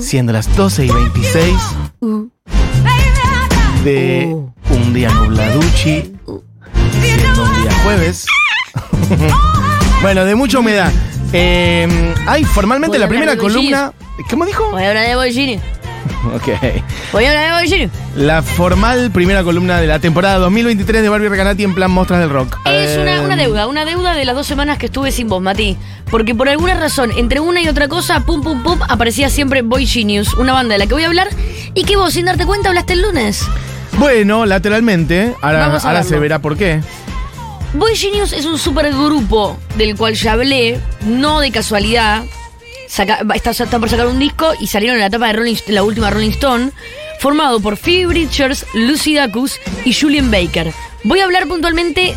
Siendo las 12 y 26 de un día nubladuchi, siendo un día jueves. bueno, de mucha humedad. Eh, hay formalmente ¿Puedo la primera columna. ¿Cómo dijo? Voy a hablar de Genius. Ok. Voy a hablar de Boy Genius. La formal primera columna de la temporada 2023 de Barbie Recanati en plan Mostras del Rock. Es una, Eh, una deuda, una deuda de las dos semanas que estuve sin vos, Mati. Porque por alguna razón, entre una y otra cosa, pum pum pum, aparecía siempre Boy Genius, una banda de la que voy a hablar y que vos, sin darte cuenta, hablaste el lunes. Bueno, lateralmente. Ahora, ahora se verá por qué. Boy Genius es un supergrupo del cual ya hablé, no de casualidad. Saca- va- está, está por sacar un disco y salieron en la etapa de Rolling, la última Rolling Stone, formado por Phoebe Bridgers, Lucy Dacus y Julian Baker. Voy a hablar puntualmente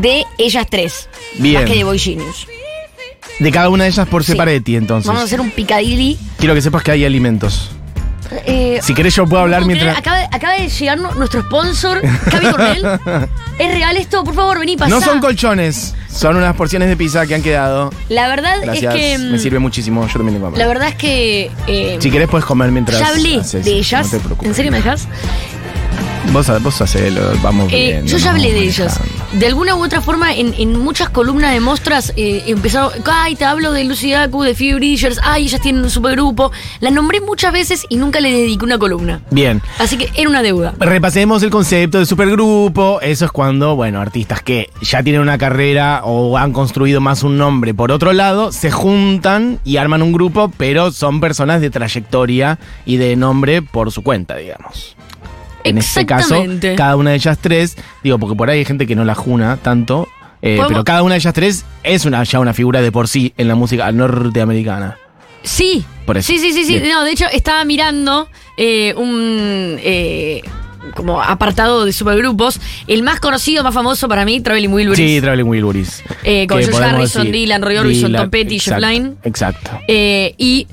de ellas tres, Bien. más que de Boy Genius. De cada una de ellas por Sí. separati, entonces. Vamos a hacer un picadilly. Quiero que sepas que hay alimentos. Eh, Si querés, yo puedo hablar mientras. Acaba, de- acaba de llegar nu- nuestro sponsor, Cavi Cornell. ¿Es real esto? Por favor, vení, pasá. No son colchones, son unas porciones de pizza que han quedado. La verdad Gracias, es que. me mm, sirve muchísimo. Yo también tengo hambre. La verdad es que. eh, Si querés, puedes comer mientras. ya hablé haces, de ellas. No te preocupes. ¿En serio me dejas? Vos, vos hacelo, vamos Eh, bien. yo ya hablé de ellas. De alguna u otra forma, en, en muchas columnas de mostras eh, empezaron. Ay, te hablo de Lucy Dacu, de Phoebe Bridgers. Ay, ellas tienen un supergrupo. Las nombré muchas veces y nunca les dediqué una columna. Bien. Así que era una deuda. Repasemos el concepto de supergrupo. Eso es cuando, bueno, artistas que ya tienen una carrera o han construido más un nombre por otro lado, se juntan y arman un grupo, pero son personas de trayectoria y de nombre por su cuenta, digamos. En este caso, cada una de ellas tres, digo, porque por ahí hay gente que no la juna tanto, eh, ¿Podemos- pero cada una de ellas tres es una, ya una figura de por sí en la música norteamericana. Sí. Por eso. Sí, sí, sí, sí. Bien. No, de hecho, estaba mirando eh, un. eh, como apartado de supergrupos. El más conocido, más famoso para mí, Traveling Wilburys. Sí, Traveling Wilburys. Con George Harrison, decir, Dylan, Roy Orbison, Tom Petty, Jeff Lynne. Exacto. Y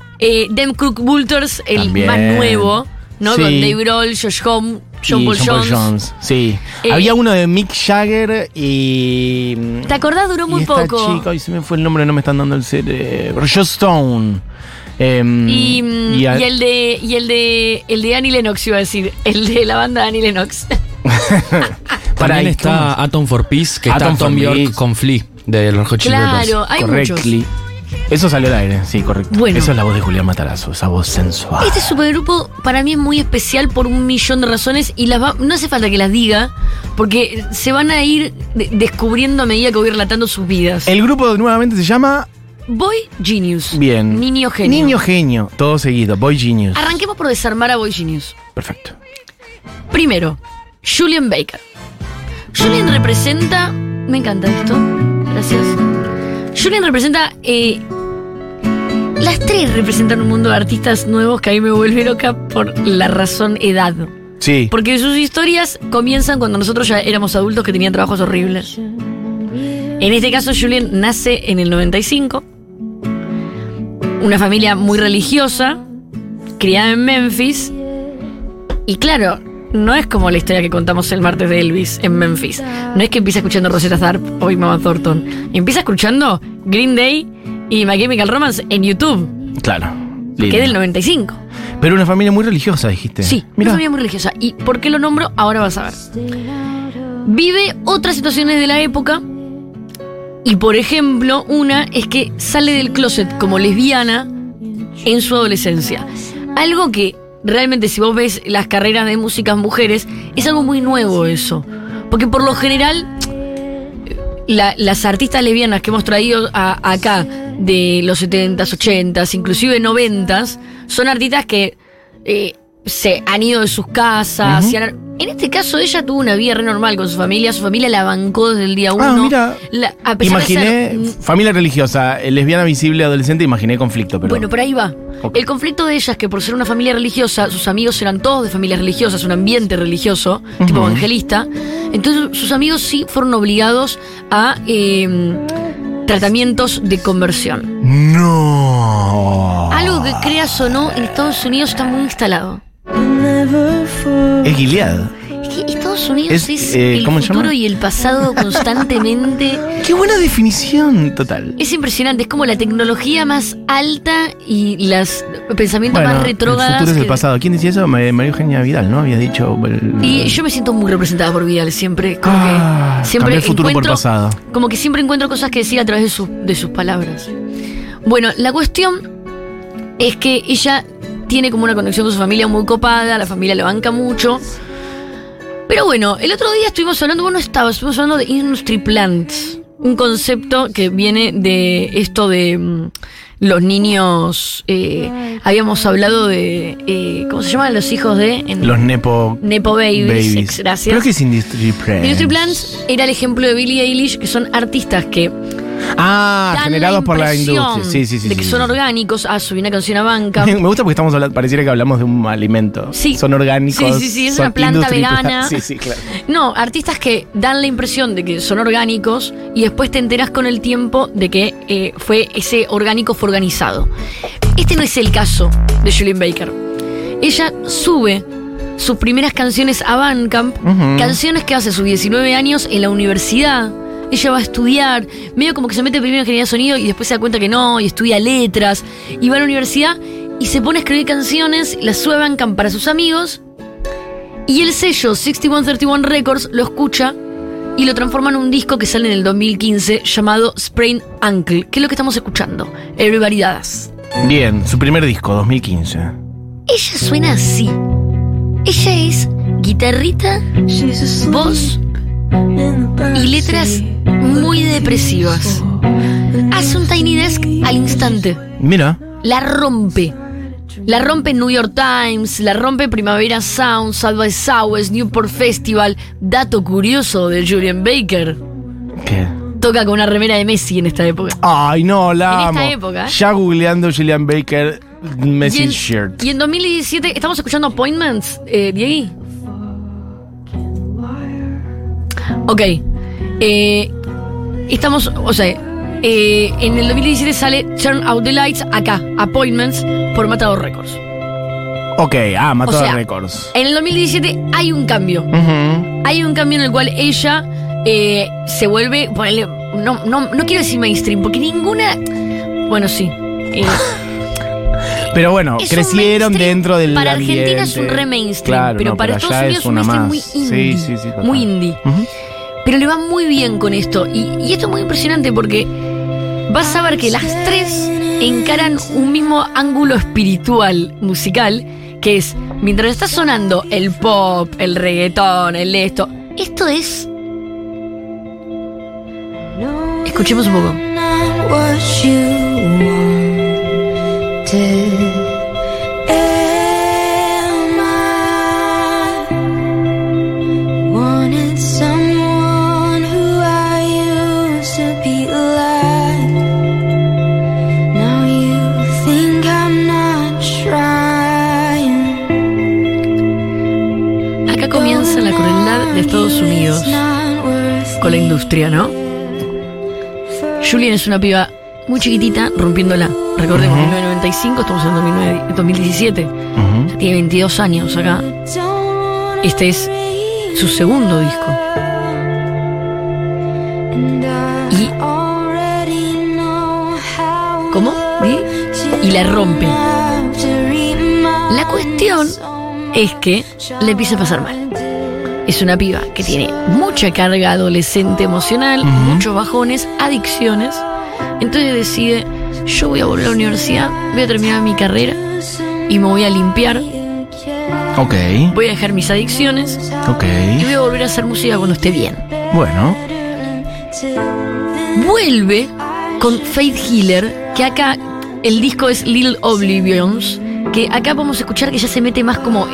Dem Crook Vultures, el También. más nuevo, ¿no? Sí. Con Dave Grohl, Josh Home, John y Paul Jones. Sí. Eh, Había uno de Mick Jagger y. ¿Te acordás? Duró muy esta poco. chica, y se me fue el nombre, no me están dando el cerebro. Joss Stone. Em, Y, y a- y el de y el de el de Annie Lennox iba a decir, el de la banda de Annie Lennox. Para También está Atom for Peace, que Atom está Tom York con Flea de los Hot Chili claro, hay correctly. muchos. Eso salió al aire, sí, correcto. Bueno. Eso es la voz de Julián Matarazo, esa voz sensual. Este supergrupo para mí es muy especial por un millón de razones y las va- no hace falta que las diga porque se van a ir de- descubriendo a medida que voy relatando sus vidas. El grupo nuevamente se llama Boy Genius. Bien. Niño genio. Niño Genio, todo seguido. Boy Genius. Arranquemos por desarmar a Boy Genius. Perfecto. Primero, Julian Baker. Julian representa. Me encanta esto. Gracias. Julian representa. eh, las tres representan un mundo de artistas nuevos que a mí me vuelve loca por la razón edad. Sí. Porque sus historias comienzan cuando nosotros ya éramos adultos que tenían trabajos horribles. En este caso, Julian nace en el 95. Una familia muy religiosa, criada en Memphis. Y claro, no es como la historia que contamos el martes de Elvis en Memphis. No es que empieza escuchando Rosetta Tharpe o Mama Thornton. Empieza escuchando Green Day y My Chemical Romance en YouTube, Claro. que es del 95. Pero una familia muy religiosa, dijiste. Sí, una familia muy religiosa. ¿Y por qué lo nombro? Ahora vas a ver. Vive otras situaciones de la época. Y por ejemplo, una es que sale del closet como lesbiana en su adolescencia. Algo que realmente si vos ves las carreras de músicas mujeres, es algo muy nuevo eso. Porque por lo general, la- las artistas lesbianas que hemos traído a- acá de los 70s, 80s, inclusive 90s, son artistas que eh, se han ido de sus casas. han- en este caso, ella tuvo una vida re normal con su familia. Su familia la bancó desde el día uno. Ah, mira. La- a pesar de Imaginé, ser- familia religiosa, eh, lesbiana visible, adolescente, imaginé conflicto, pero. Bueno, por ahí va. El conflicto de ellas, que por ser una familia religiosa, sus amigos eran todos de familias religiosas, un ambiente religioso, tipo evangelista. Entonces sus amigos sí fueron obligados a eh, tratamientos de conversión. No. Algo que creas o no, en Estados Unidos está muy instalado. Es Gilead. Es que Estados Unidos Es, es, eh, el ¿cómo se futuro llama? y el pasado constantemente. Qué buena definición total. Es impresionante, es como la tecnología más alta y los pensamientos Bueno, más el retrógradas. futuro es el pasado. ¿Quién decía eso? Ma- María Eugenia Vidal, ¿no? Había dicho. el- Y yo me siento muy representada por Vidal siempre. Como Ah, que siempre el futuro por pasado. Como que siempre encuentro cosas que decía a través de, su- de sus palabras. Bueno, la cuestión es que ella tiene como una conexión con su familia muy copada, la familia la banca mucho. Pero bueno, el otro día estuvimos hablando, bueno, estaba, estuvimos hablando de industry plants, un concepto que viene de esto de mm, los niños. eh, habíamos hablado de. eh, ¿Cómo se llaman los hijos de? en- Los Nepo. Nepo babies. Babies. ex- Gracias. Creo que es Industry Plants. Industry Plants era el ejemplo de Billie Eilish, que son artistas que Ah, dan generados la por la industria. Sí, sí, sí. de que sí, son sí. orgánicos. Ah, subí una canción a banca. Me gusta porque estamos hablando, pareciera que hablamos de un alimento. Sí. Son orgánicos. Sí, sí, sí, es una planta vegana. Sí, sí, claro. No, artistas que dan la impresión de que son orgánicos y después te enteras con el tiempo de que eh, fue ese orgánico fue organizado. Este no es el caso de Julian Baker. Ella sube sus primeras canciones a Bandcamp, Ujú. canciones que hace sus 19 años en la universidad. Ella va a estudiar, medio como que se mete primero en ingeniería de sonido y después se da cuenta que no, y estudia letras, y va a la universidad y se pone a escribir canciones, las sube a Bandcamp para sus amigos, y el sello 6131 Records lo escucha y lo transforma en un disco que sale en el 2015 llamado Sprain Ankle, que es lo que estamos escuchando, Everybody Does. Bien, su primer disco, 2015. Ella suena así. Ella es guitarrita, voz y letras muy depresivas. Hace un Tiny Desk al instante. Mira. La rompe. La rompe New York Times, la rompe Primavera Sound, by Southwest, Newport Festival. Dato curioso de Julian Baker. ¿Qué? Toca con una remera de Messi en esta época. Ay, no, la En esta época. Ya googleando Julian Baker, Messi y, en, Shirt. y en 2017 estamos escuchando Appointments, eh. Ok. Eh, estamos, o sea, eh, en el 2017 sale Turn Out the Lights acá, Appointments, por Matador Records. Ok, ah, mató O sea, Records. En el 2017 hay un cambio. Hay un cambio en el cual ella eh, se vuelve, ponele, no, no, no quiero decir mainstream, porque ninguna, bueno, sí. eh, Pero bueno, Es crecieron dentro del Para ambiente. Argentina es un re mainstream, Claro, pero no, para Estados Unidos es un mainstream muy indie. Sí, sí, sí. muy indie. Ujú. Pero le va muy bien con esto. Y, esto es muy impresionante porque vas a ver que las tres encaran un mismo ángulo espiritual musical, que es, mientras está sonando el pop, el reggaetón, el esto, esto es... Escuchemos un poco. Acá comienza la crueldad de Estados Unidos con la industria, ¿no? Julian es una piba muy chiquitita, rompiéndola. Recordemos, 1995, estamos en 2009 2017. Ujú. Ya tiene 22 años acá. Este es su segundo disco. Y la rompe. La cuestión es que le empieza a pasar mal. Es una piba que tiene mucha carga adolescente emocional, muchos bajones, adicciones. Entonces decide, yo voy a volver a la universidad, voy a terminar mi carrera y me voy a limpiar, Ok, voy a dejar mis adicciones ok. y voy a volver a hacer música cuando esté bien. Bueno, Vuelve con Faith Healer, que acá el disco es Little Oblivions, que acá podemos escuchar que ya se mete más como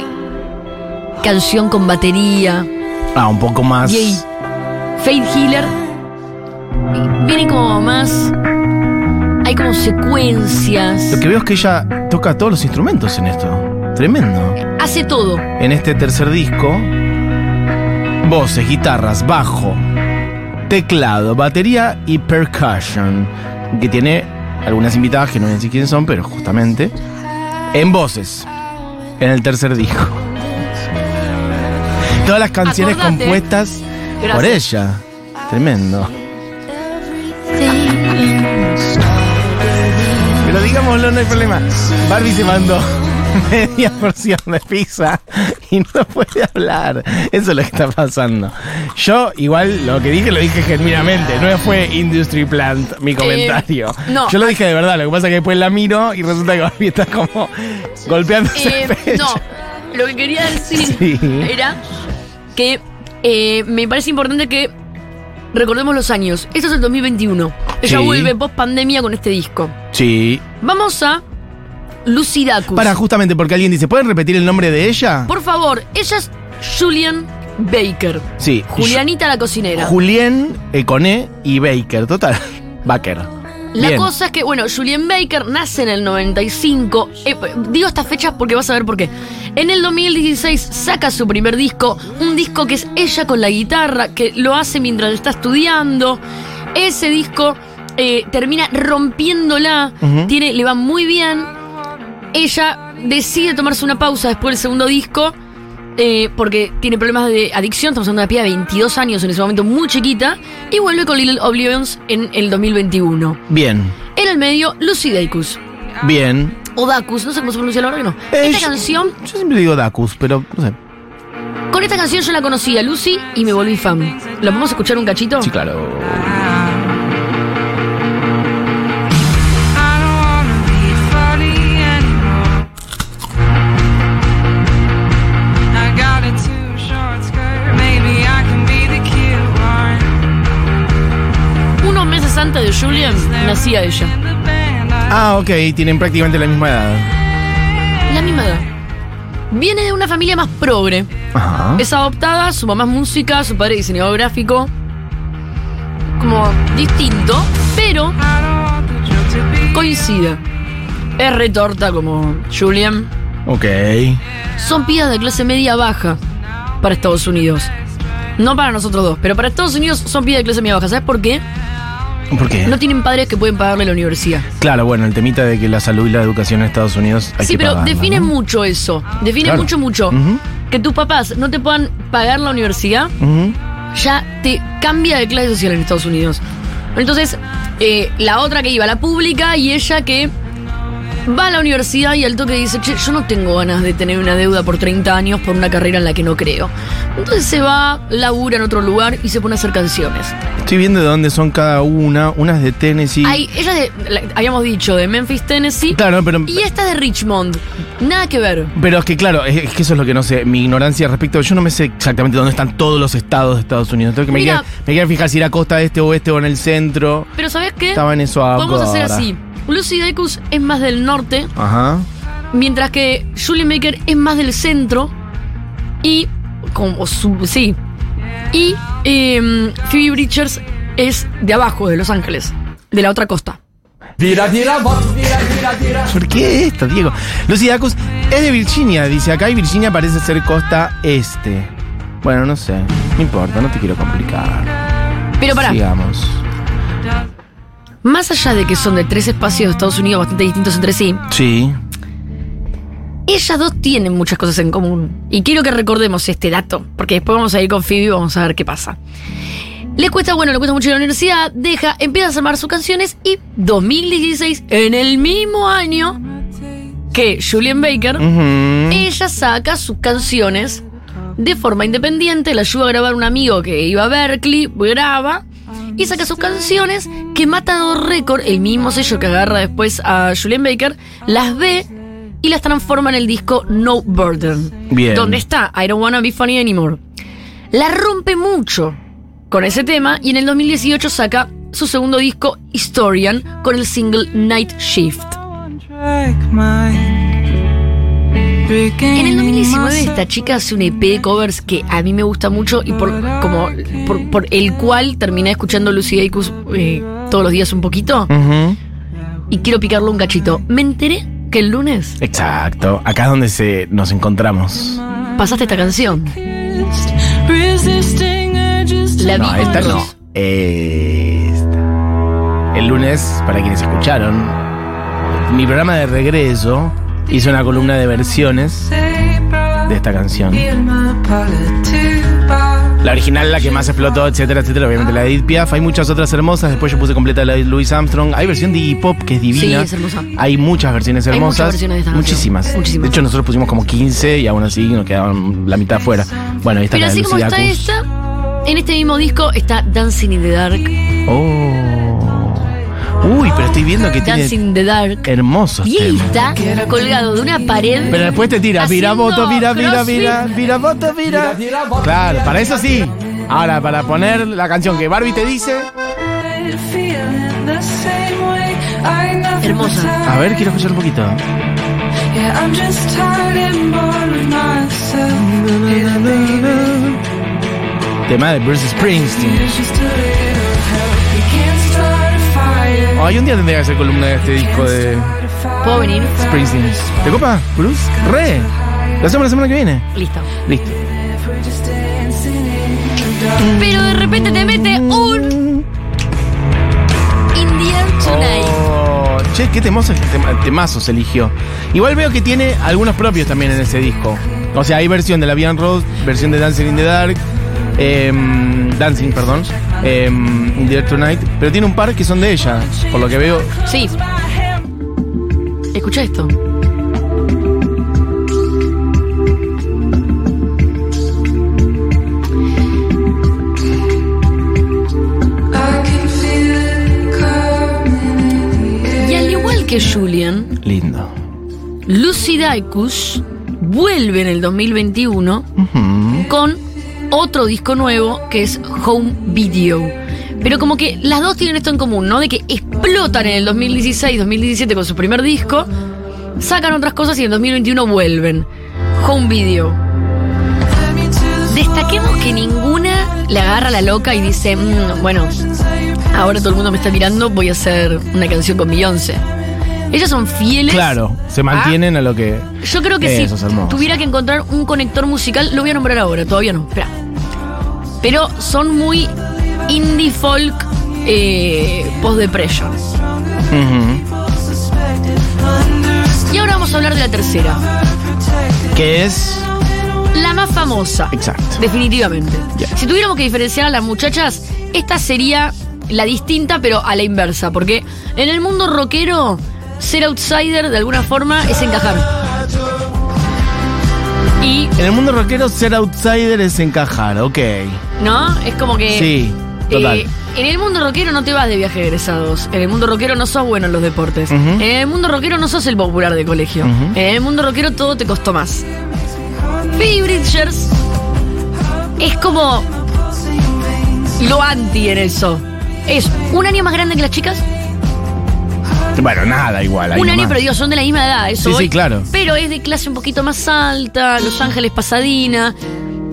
canción con batería. ah, un poco más. Y ahí, Faith Healer viene como más. Hay como secuencias. Lo que veo es que ella toca todos los instrumentos en esto. Tremendo. Hace todo. En este tercer disco, voces, guitarras, bajo, teclado, batería y percussion. Que tiene algunas invitadas que no voy a decir quiénes son, pero justamente en voces. En el tercer disco. todas las canciones Acordate. compuestas por ella. Tremendo. Pero digámoslo, no hay problema. Barbie se mandó media porción de pizza y no puede hablar. Eso es lo que está pasando. Yo, igual, lo que dije lo dije genuinamente. No fue Industry Plant mi comentario. no. Yo lo dije de verdad. Lo que pasa es que después la miro y resulta que Barbie está como golpeándose Eh, el pecho. Ah, no, lo que quería decir Sí. era que eh, me parece importante que recordemos los años. Esto es el 2021. Ella Sí. vuelve post pandemia con este disco. Sí. Vamos a Lucy Dacus. Para, justamente porque alguien dice, ¿pueden repetir el nombre de ella? Por favor, ella es Julian Baker. Sí. Julianita la cocinera. Julien, eh, con E y Baker, total. Baker. La Bien. cosa es que, bueno, Julian Baker nace en el 95. Eh, digo estas fechas porque vas a ver por qué. En el 2016 saca su primer disco, un disco que es ella con la guitarra, que lo hace mientras está estudiando. Ese disco eh, termina rompiéndola, tiene, le va muy bien. Ella decide tomarse una pausa después del segundo disco. eh, porque tiene problemas de adicción, estamos hablando de una piba de 22 años en ese momento, muy chiquita, y vuelve con Little Oblivions en el 2021. Bien. En el medio, Lucy Dacus. Bien. O Dacus, no sé cómo se pronuncia la verdad que no. Eh, esta yo- canción, Yo siempre digo Dacus, pero no sé. con esta canción yo la conocí a Lucy y me volví fan. ¿La podemos escuchar un cachito? Sí, claro. de Julian nacía ella. Ah, ok, tienen prácticamente la misma edad. La misma edad. Viene de una familia más progre. Ajá. Es adoptada, su mamá es música, su padre es diseñador gráfico. Como distinto, pero coincide. Es retorta como Julian. Ok. Son pibas de clase media baja para Estados Unidos. No para nosotros dos, pero para Estados Unidos son pibas de clase media baja. ¿Sabes por qué? ¿Por qué? No tienen padres que pueden pagarle la universidad. Claro, bueno, el temita de que la salud y la educación en Estados Unidos hay sí, que pero pagarla, define ¿no? mucho eso. Define Claro. mucho, mucho. Que tus papás no te puedan pagar la universidad, ya te cambia de clase social en Estados Unidos. Entonces, eh, la otra que iba a la pública y ella que va a la universidad y al toque dice, che, yo no tengo ganas de tener una deuda por 30 años por una carrera en la que no creo. Entonces se va, labura en otro lugar y se pone a hacer canciones. Estoy viendo de dónde son cada una. Una es de Tennessee. Hay, ella de, la- habíamos dicho, de Memphis, Tennessee. Claro, pero. Y esta de Richmond. Nada que ver. Pero es que claro, es, es que eso es lo que no sé. Mi ignorancia respecto. Yo no me sé exactamente dónde están todos los estados de Estados Unidos. Tengo que me Mira. quiero, me fijar si era costa este, oeste o en el centro. Pero ¿sabes qué? Estaba en eso ahora. Podemos hacer así. Lucy Dacus es más del norte, Ajá. mientras que Julian Baker es más del centro. Y. Como su- sí. Y em, Phoebe Bridgers es de abajo, de Los Ángeles. De la otra costa. ¿Por qué esto, Diego? Lucy Dacus es de Virginia, dice acá, y Virginia parece ser costa este. Bueno, no sé. No importa, no te quiero complicar. Pero pará, Sigamos. Más allá de que son de tres espacios de Estados Unidos bastante distintos entre sí, Sí. ellas dos tienen muchas cosas en común. Y quiero que recordemos este dato, porque después vamos a ir con Phoebe y vamos a ver qué pasa. Le cuesta, bueno, le cuesta mucho ir a la universidad, deja, empieza a armar sus canciones y 2016, en el mismo año que Julian Baker, ella saca sus canciones de forma independiente, la ayuda a grabar un amigo que iba a Berkeley, graba y saca sus canciones que Matador Record, el mismo sello que agarra después a Julian Baker, las ve y las transforma en el disco No Burden. Bien. Donde está I Don't Wanna Be Funny Anymore. La rompe mucho con ese tema y en el 2018 saca su segundo disco Historian con el single Night Shift. En el 2019 esta chica hace un EP de covers que a mí me gusta mucho y por como por, por el cual terminé escuchando Lucy Dacus eh, todos los días un poquito y quiero picarlo un cachito. Me enteré que el lunes Exacto. Acá es donde se, nos encontramos. pasaste esta canción. La No, esta no. Esta. El lunes, para quienes escucharon, mi programa de regreso hizo una columna de versiones de esta canción. La original, la que más explotó, etcétera, etcétera. Obviamente la de Edith Piaf. Hay muchas otras hermosas. Después yo puse completa la de Louis Armstrong. Hay versión de Iggy Pop que es divina. Sí, es hermosa. Hay muchas versiones Hay hermosas. muchas versiones de esta. Muchísimas. Muchísimas. De hecho, nosotros pusimos como 15 y aún así nos quedaban la mitad afuera. Bueno, ahí está Pero la de así como está esta, en este mismo disco está Dancing in the Dark. Oh. Uy, pero estoy viendo que tiene Dancing in the Dark. hermosos está colgado de una pared. Pero después te tira, mira moto, mira, mira, mira, mira moto, mira. Claro, para eso sí. Ahora, para poner la canción que Barbie te dice. Hermosa. A ver, quiero escuchar un poquito. Yeah, I'm just tired and bored with myself. Yeah, baby. Tema de Bruce Springsteen. Hay un día tendría que hacer columna de este disco de ¿Puedo venir? Springsteen. ¿Te copa, Bruce? Re. Lo hacemos la semana que viene. Listo. Listo. Pero de repente te mete un Indian Tonight. Oh, che, qué temoso, tema- temazos eligió. Igual veo que tiene algunos propios también en ese disco. O sea, hay versión de la Vian Rose, versión de Dancing in the Dark, em, Dancing, perdón, em, in the Dark Tonight, pero tiene un par que son de ella, por lo que veo. Sí. Escucha esto. Y al igual que Julian, Lindo. Lucy Dacus vuelve en el 2021 con otro disco nuevo que es Home Video. Pero como que las dos tienen esto en común, ¿no? De que explotan en el 2016, 2017 con su primer disco, sacan otras cosas y en el 2021 vuelven. Home Video. Destaquemos que ninguna le agarra la loca y dice, "Mm, bueno, ahora todo el mundo me está mirando, voy a hacer una canción con Beyoncé. Ellas son fieles. Claro, se mantienen a lo que. Yo creo que si tuviera que encontrar un conector musical, lo voy a nombrar ahora, todavía no, espera. Pero son muy indie folk eh, post-depression. Ujú. Y ahora vamos a hablar de la tercera, Que es. la más famosa. Exacto. Definitivamente. Si tuviéramos que diferenciar a las muchachas, esta sería la distinta, pero a la inversa. Porque en el mundo rockero, ser outsider de alguna forma es encajar. Y, En el mundo rockero, ser outsider es encajar, ok. ¿no? Es como que. Sí, total. Eh, en el mundo rockero no te vas de viaje de egresados. En el mundo rockero no sos bueno en los deportes. En el mundo rockero no sos el popular de colegio. En el mundo rockero todo te costó más. Phoebe Bridgers es como lo anti en eso. Es un año más grande que las chicas. Bueno, nada igual. ahí un año, nomás. pero digo, son de la misma edad. Eso Sí, sí, claro. Pero es de clase un poquito más alta, Los Ángeles Pasadena,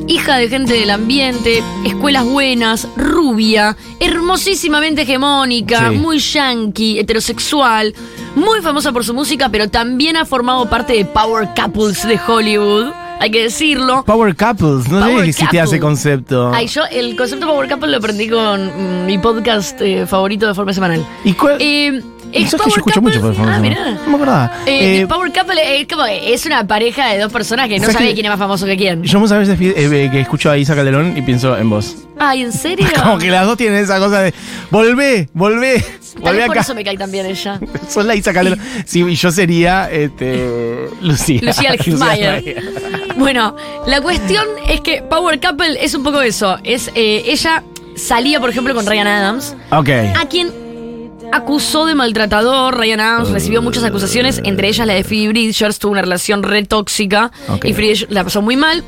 hija de gente del ambiente, escuelas buenas, rubia, hermosísimamente hegemónica, Sí. muy yankee, heterosexual, muy famosa por su música, pero también ha formado parte de Power Couples de Hollywood. Hay que decirlo. Power Couples, no sé si couple. ese concepto. Ay, yo el concepto Power Couple lo aprendí con mm, mi podcast eh, favorito de forma semanal. ¿Y cuál? Eh, ¿Y es que yo escucho mucho por Ah, favor? mirá. No me acordaba. Eh, Eh, Power Couple es como es una pareja de dos personas que no ¿sabes sabe quién es más famoso que quién. Yo muchas veces eh, que escucho a Isa Calderón y pienso en vos. Ay, ¿en serio? Como que las dos tienen esa cosa de volvé, volvé, volvé vez por acá. eso me cae también ella. Sos la Isa Calderón. Sí, y yo sería este, Lucía. Lucía Alexmayer. Bueno, la cuestión es que Power Couple es un poco eso. Es eh, ella salía, por ejemplo, con Ryan Adams, Ok. a quien acusó de maltratador. Ryan Adams recibió muchas acusaciones, entre ellas la de Phoebe Bridgers, tuvo una relación re tóxica Ok. y Phoebe la pasó muy mal.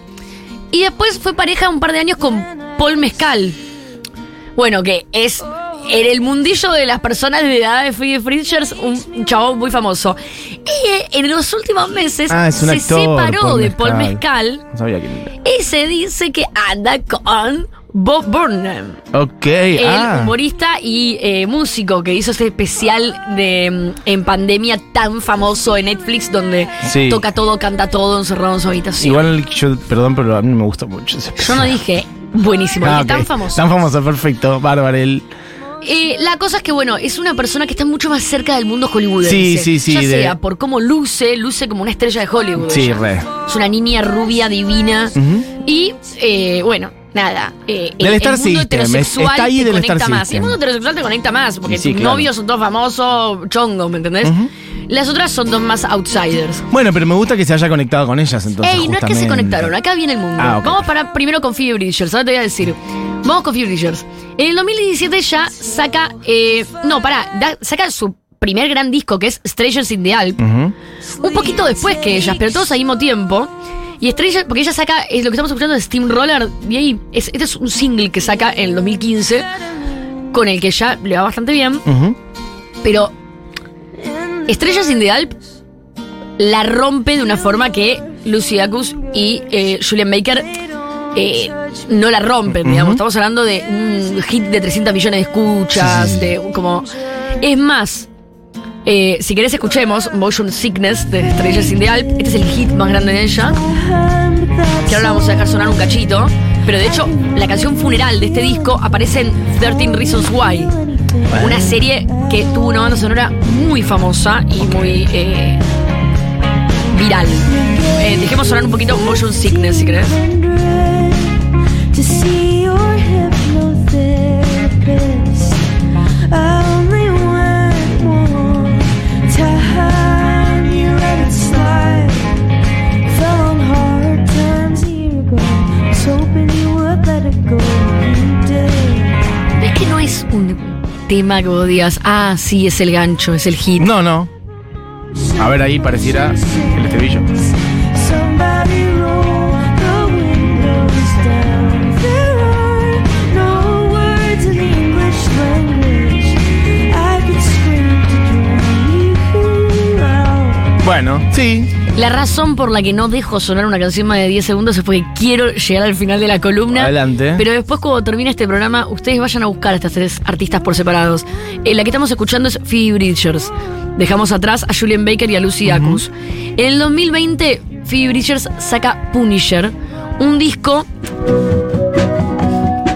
Y después fue pareja un par de años con Paul Mezcal. Bueno, que es en el mundillo de las personas de edad de Phoebe Bridgers un chabón muy famoso. Y eh, en los últimos meses Ah, se actor, separó Paul de Paul. Mezcal No sabía quién era. y se dice que anda con Bob Burnham. Ok, El ah. humorista y eh, músico que hizo ese especial de mm, en pandemia tan famoso en Netflix donde Sí. toca todo, canta todo encerrado en su habitación. Igual yo, perdón, pero a mí me gusta mucho ese Yo no dije buenísimo, Ah, tan famoso. Tan famoso, perfecto. Bárbaro. El... Eh, la cosa es que, bueno, es una persona que está mucho más cerca del mundo hollywoodense. Sí, sí, sí, Ya de- sea por cómo luce, luce como una estrella de Hollywood. Sí, re. Es una niña rubia, divina. Y, eh, bueno, nada. eh, Del el, Star el mundo System, heterosexual está ahí te del conecta Star más. System. El mundo heterosexual te conecta más, porque sí, tus claro. novios son todos famosos, chongos, ¿me entendés? Las otras son dos más outsiders. Bueno, pero me gusta que se haya conectado con ellas entonces. Ey, no es que se conectaron, acá viene el mundo. Ah. Vamos para primero con Phoebe Bridgers, ahora te voy a decir. Vamos con Phoebe Bridgers. En el 2017 ya saca, eh, no, pará, da- saca su primer gran disco que es Strangers in the Alp. Un poquito después que ellas, pero todos al mismo tiempo. Y Stranger, porque ella saca, es lo que estamos escuchando de Steamroller, y ahí, es, este es un single que saca en el 2015, con el que ya le va bastante bien, pero Estrellas in the Alp la rompe de una forma que Lucy Dacus y eh, Julian Baker eh, no la rompen, digamos. Estamos hablando de un hit de 300 millones de escuchas, de un- como... Es más, eh, si querés escuchemos Motion Sickness de Estrellas in the Alp. Este es el hit más grande de ella. Que ahora la vamos a dejar sonar un cachito. Pero de hecho, la canción funeral de este disco aparece en 13 Reasons Why. Una serie que tuvo una banda sonora muy famosa y muy eh, viral. Eh, dejemos sonar un poquito Motion Sickness, si querés. Un tema que vos digas, ah, sí, es el gancho, es el hit. No, no. A ver, ahí pareciera el estribillo. Bueno, sí. La razón por la que no dejo sonar una canción más de 10 segundos es porque quiero llegar al final de la columna. Adelante. Pero después, cuando termine este programa, ustedes vayan a buscar a estas tres artistas por separados. Eh, la que estamos escuchando es Phoebe Bridgers. Dejamos atrás a Julian Baker y a Lucy Dacus. En el 2020, Phoebe Bridgers saca Punisher, un disco.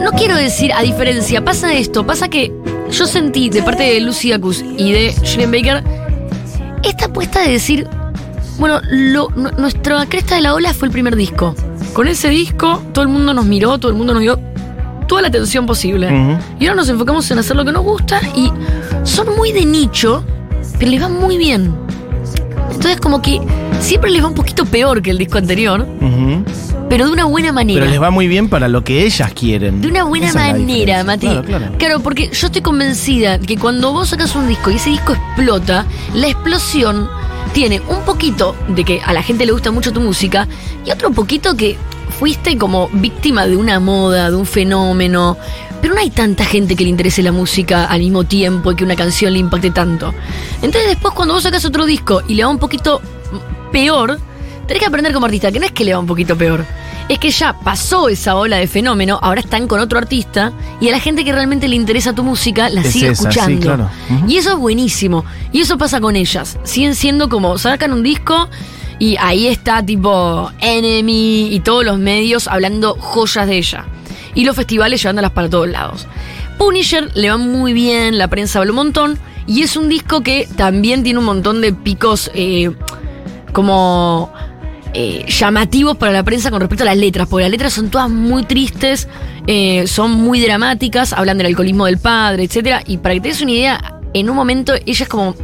No quiero decir a diferencia, pasa esto, pasa que yo sentí de parte de Lucy Dacus y de Julian Baker esta apuesta de decir, bueno, lo- nu- nuestra cresta de la ola fue el primer disco. Con ese disco, todo el mundo nos miró, todo el mundo nos dio toda la atención posible. Y ahora nos enfocamos en hacer lo que nos gusta y son muy de nicho, pero les va muy bien. Entonces, como que siempre les va un poquito peor que el disco anterior, pero de una buena manera. Pero les va muy bien para lo que ellas quieren. De una buena Esa manera. Mati. Claro, claro. porque yo estoy convencida que cuando vos sacas un disco y ese disco explota, la explosión tiene un poquito de que a la gente le gusta mucho tu música y otro poquito que fuiste como víctima de una moda, de un fenómeno. Pero no hay tanta gente que le interese la música al mismo tiempo y que una canción le impacte tanto. Entonces después cuando vos sacas otro disco y le va un poquito peor, tenés que aprender como artista, que no es que le va un poquito peor. Es que ya pasó esa ola de fenómeno, ahora están con otro artista y a la gente que realmente le interesa tu música la Es sigue esa, sí, escuchando. Y eso es buenísimo. Y eso pasa con ellas. Siguen siendo como, sacan un disco y ahí está tipo Enemy y todos los medios hablando joyas de ella. Y los festivales llevándolas para todos lados. Punisher le va muy bien, la prensa habla un montón. Y es un disco que también tiene un montón de picos eh, como eh, llamativos para la prensa con respecto a las letras, porque las letras son todas muy tristes, eh, son muy dramáticas, hablan del alcoholismo del padre, etcétera. Y para que te des una idea, en un momento ella es como,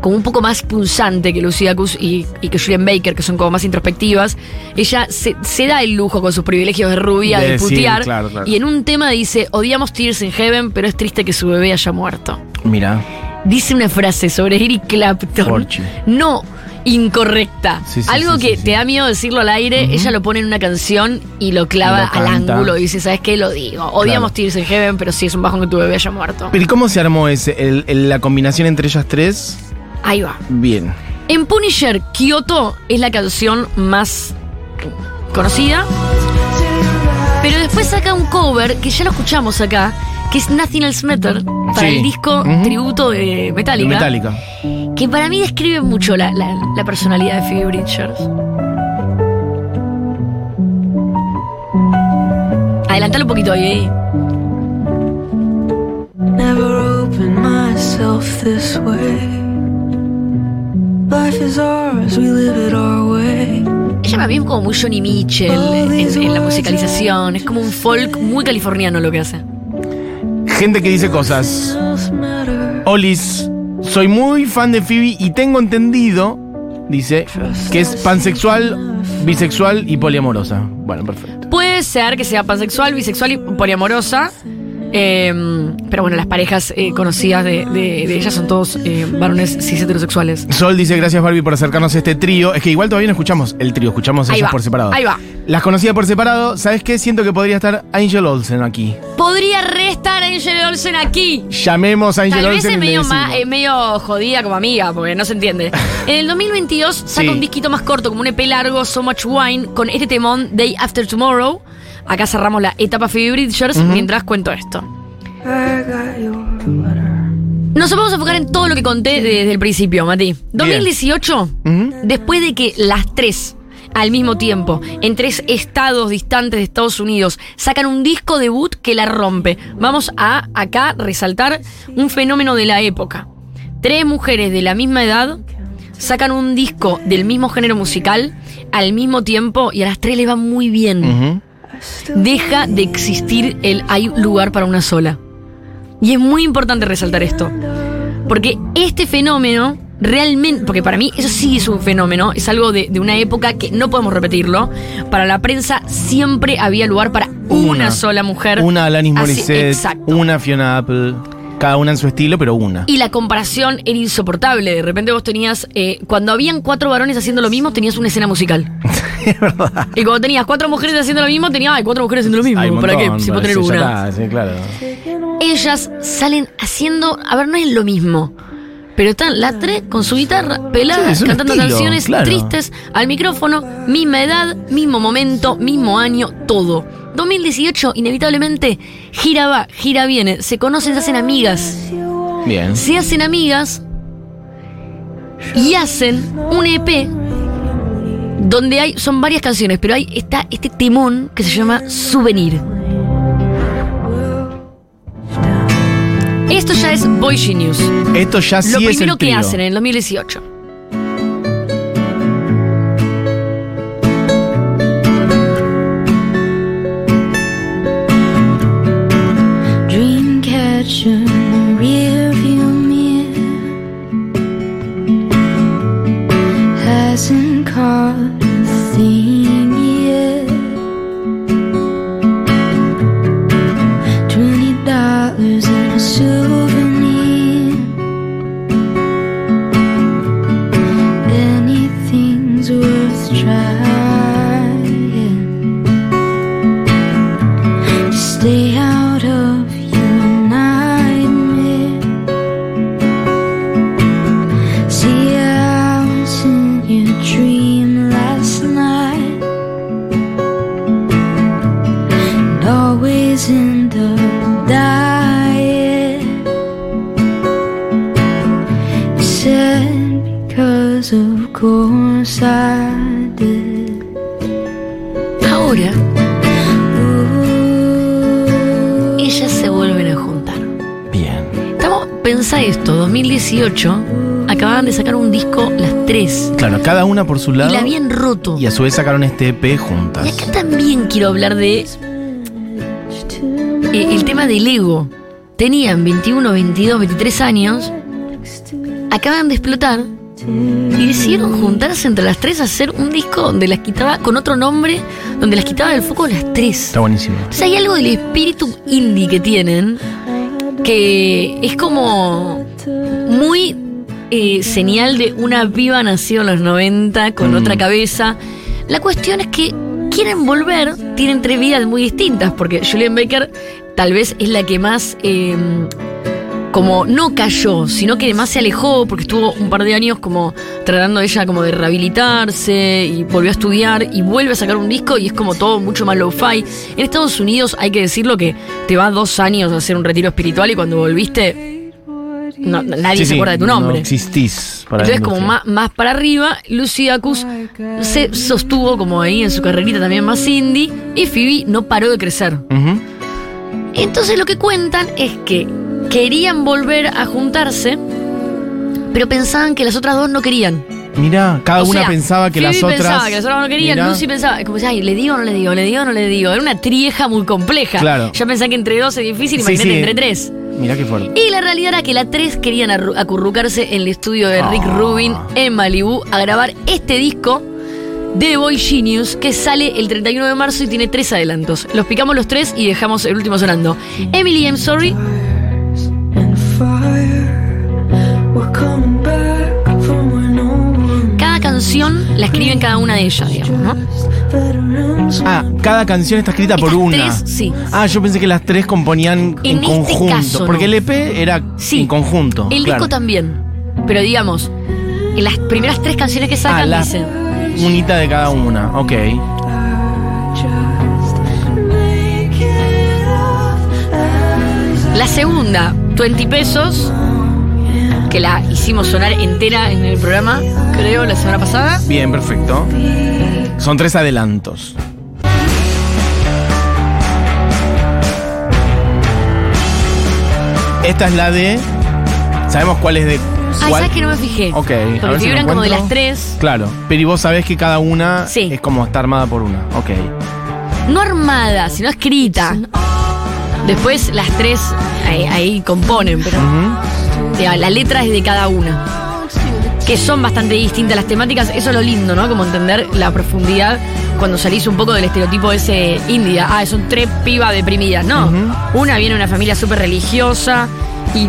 como un poco más pulsante que Lucy Dacus y, y que Julian Baker, que son como más introspectivas. Ella se, se da el lujo con sus privilegios de rubia De de, putear. claro, claro. Y en un tema dice, odiamos Tears in Heaven, pero es triste que su bebé haya muerto Mira. dice una frase sobre Eric Clapton. No incorrecta. Sí, sí, Algo sí, que te da miedo decirlo al aire, ella lo pone en una canción y lo clava Y lo al ángulo y dice, ¿sabes qué? Lo digo. Odiamos Claro. Tears in Heaven, pero sí es un bajón que tu bebé haya muerto. Pero ¿y cómo se armó ese? El- el- la combinación entre ellas tres. Ahí va. Bien. En Punisher, Kyoto es la canción más conocida. Pero después saca un cover que ya lo escuchamos acá, que es Nothing Else Matter, para Sí. el disco tributo de Metallica. De Metallica. que para mí describe mucho la, la- la personalidad de Phoebe Bridgers. Adelantalo un poquito ahí. Never opened myself this way. Life is ours, we live it our way. Ella más bien como muy Johnny Mitchell en, en la musicalización. Es como un folk muy californiano lo que hace. Gente que dice cosas. Olis, soy muy fan de Phoebe y tengo entendido, dice, que es pansexual, bisexual y poliamorosa. Bueno, perfecto. Puede ser que sea pansexual, bisexual y poliamorosa. Eh, pero bueno, las parejas eh, conocidas de, de- de ellas son todos eh, varones cis heterosexuales. Sol dice gracias Barbie por acercarnos a este trío. Es que igual todavía no escuchamos el trío, escuchamos Ahí ellas va, por separado. ahí va. Las conocía por separado. ¿Sabes qué? Siento que podría estar Angel Olsen aquí. Podría restar a Angel Olsen aquí. Llamemos a Angel Tal vez Olsen es y le medio, ma- medio jodida como amiga, porque no se entiende. En el 2022 saca Sí. un disquito más corto, como un EP largo, So Much Wine, con este temón, Day After Tomorrow. Acá cerramos la etapa Phoebe Bridgers mientras cuento esto. Nos vamos a enfocar en todo lo que conté desde el principio, Mati. 2018, Ujú. después de que las tres, al mismo tiempo, en tres estados distantes de Estados Unidos, sacan un disco debut que la rompe. Vamos a acá resaltar un fenómeno de la época. Tres mujeres de la misma edad sacan un disco del mismo género musical al mismo tiempo y a las tres le va muy bien. Deja de existir el hay lugar para una sola. Y es muy importante resaltar esto. Porque este fenómeno realmente, porque para mí eso sí es un fenómeno, es algo de, de una época que no podemos repetirlo. Para la prensa siempre había lugar para una, sola mujer. Una Alanis Morissette, una Fiona Apple. Cada una en su estilo, pero una. Y la comparación era insoportable. De repente vos tenías, eh, cuando habían cuatro varones haciendo lo mismo, tenías una escena musical. Es verdad. Y cuando tenías cuatro mujeres haciendo lo mismo, tenías ay, cuatro mujeres haciendo lo mismo. Hay ¿Para qué? montón, Si puedo tener sí, una. está, sí, claro. ellas salen haciendo. A ver, no es lo mismo. Pero están las tres con su guitarra pelada, Sí, cantando estilo, canciones claro. tristes al micrófono, misma edad, mismo momento, mismo año, todo. 2018, inevitablemente, gira va, gira viene, se conocen, se hacen amigas. Bien. Se hacen amigas y hacen un EP donde hay, son varias canciones, pero hay está este timón que se llama Souvenir. Esto ya es Boy Genius. Esto ya sí Lo es primero el que trío. hacen en el 2018. Dreamcatcher, rearview mirror hasn't caught a thing yet. Twenty dollars and a souvenir. Cada una por su Y lado. la habían roto. Y a su vez sacaron este EP juntas. Y acá también quiero hablar de eh, el tema del ego. Tenían 21, 22, 23 años, acaban de explotar y decidieron juntarse entre las tres a hacer un disco donde las quitaba con otro nombre, donde las quitaba del foco las tres. Está buenísimo. O sea, hay algo del espíritu indie que tienen que es como muy eh, señal de una viva nació en los 90 con Mm. otra cabeza. La cuestión es que quieren volver, tienen tres vidas muy distintas, porque Julian Baker tal vez es la que más... eh, como no cayó, sino que más se alejó porque estuvo un par de años como tratando ella como de rehabilitarse y volvió a estudiar y vuelve a sacar un disco y es como todo mucho más low-fi. En Estados Unidos hay que decirlo que te vas dos años a hacer un retiro espiritual y cuando volviste no- nadie Sí, se sí, acuerda de tu No nombre. existís para Entonces como más, más para arriba, Lucy Dacus se sostuvo como ahí en su carrerita también más indie y Phoebe no paró de crecer. Entonces lo que cuentan es que querían volver a juntarse, pero pensaban que las otras dos no querían. Mirá, cada O una sea, pensaba que Phoebe las otras. pensaba que las otras no querían, Mirá. Lucy pensaba, como si, ay, le digo o no le digo, le digo o no le digo. Era una trieja muy compleja. Claro. Yo pensaba que entre dos es difícil, Sí, imagínate sí. entre tres. Mirá qué fuerte. Y la realidad era que las tres querían acurrucarse en el estudio de Rick Ah. Rubin en Malibu a grabar este disco de Boy Genius que sale el 31 de marzo y tiene tres adelantos. Los picamos los tres y dejamos el último sonando. Emily, I'm sorry. Cada canción la escriben cada una de ellas, digamos, ¿no? Ah, cada canción está escrita por una. tres, sí. Ah, yo pensé que las tres componían en, En este conjunto. caso, porque no. el EP era Sí. en conjunto. El claro. disco también. Pero digamos, en las primeras tres canciones que Ah, sacan la dicen. unita de cada una. Ok. La segunda, 20 pesos, que la hicimos sonar entera en el programa, creo, la semana pasada. Bien, perfecto. Son tres adelantos. Esta es la de. ¿Sabemos cuál es de Ah, cuál? ¿sabes que no me fijé? Ok, a ver Porque si figuran lo como de las tres. Claro, pero y vos sabés que cada una Sí. es como está armada por una. Ok. No armada, sino escrita. Después las tres ahí, ahí componen, pero digamos, la letra es de cada una. Que son bastante distintas las temáticas. Eso es lo lindo, ¿no? Como entender la profundidad cuando salís un poco del estereotipo ese india. Ah, son tres pibas deprimidas. No. Una viene de una familia súper religiosa y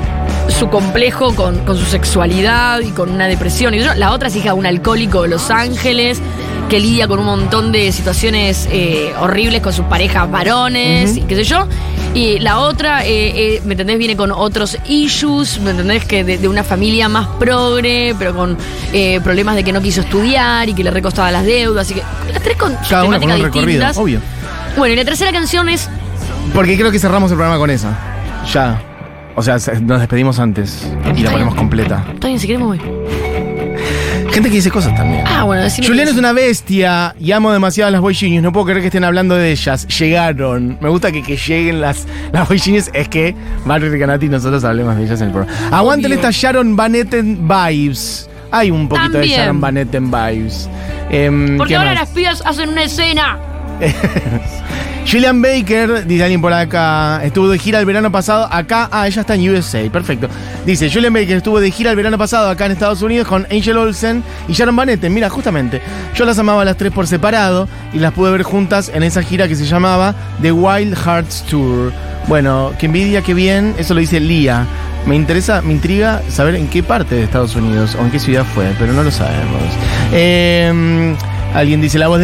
su complejo con, con su sexualidad y con una depresión. Y la otra es hija de un alcohólico de Los Ángeles que lidia con un montón de situaciones eh, horribles con sus parejas varones y qué sé yo. Y la otra, eh, eh, ¿me entendés? Viene con otros issues, ¿me entendés? Que de, de una familia más progre, pero con eh, problemas de que no quiso estudiar y que le recostaba las deudas. Así que las tres con Cada una con un recorrido, distintas. obvio. Bueno, y la tercera canción es Porque creo que cerramos el programa con esa. Ya. O sea, se- nos despedimos antes y la ponemos completa. Está bien, si queremos voy. Gente que dice cosas también. Ah, bueno, decime. Julián qué es una bestia y amo demasiado a las Boy Genius. No puedo creer que estén hablando de ellas. Llegaron. Me gusta que, que lleguen las, las Boy Genius. Es que Mario Recanati y nosotros hablemos de ellas en el programa. Aguanten estas Sharon Van Etten vibes. Hay un poquito de. Sharon Van Etten vibes. Em, Porque ¿qué ahora más? las pibas hacen una escena. Julian Baker, dice alguien por acá, estuvo de gira el verano pasado acá. Ah, ella está en USA, perfecto. Dice, Julian Baker estuvo de gira el verano pasado acá en Estados Unidos con Angel Olsen y Sharon Van. Mira, justamente, yo las amaba las tres por separado y las pude ver juntas en esa gira que se llamaba The Wild Hearts Tour. Bueno, que envidia, qué bien, eso lo dice Lía. Me interesa, me intriga saber en qué parte de Estados Unidos o en qué ciudad fue, pero no lo sabemos. Eh, alguien dice la voz de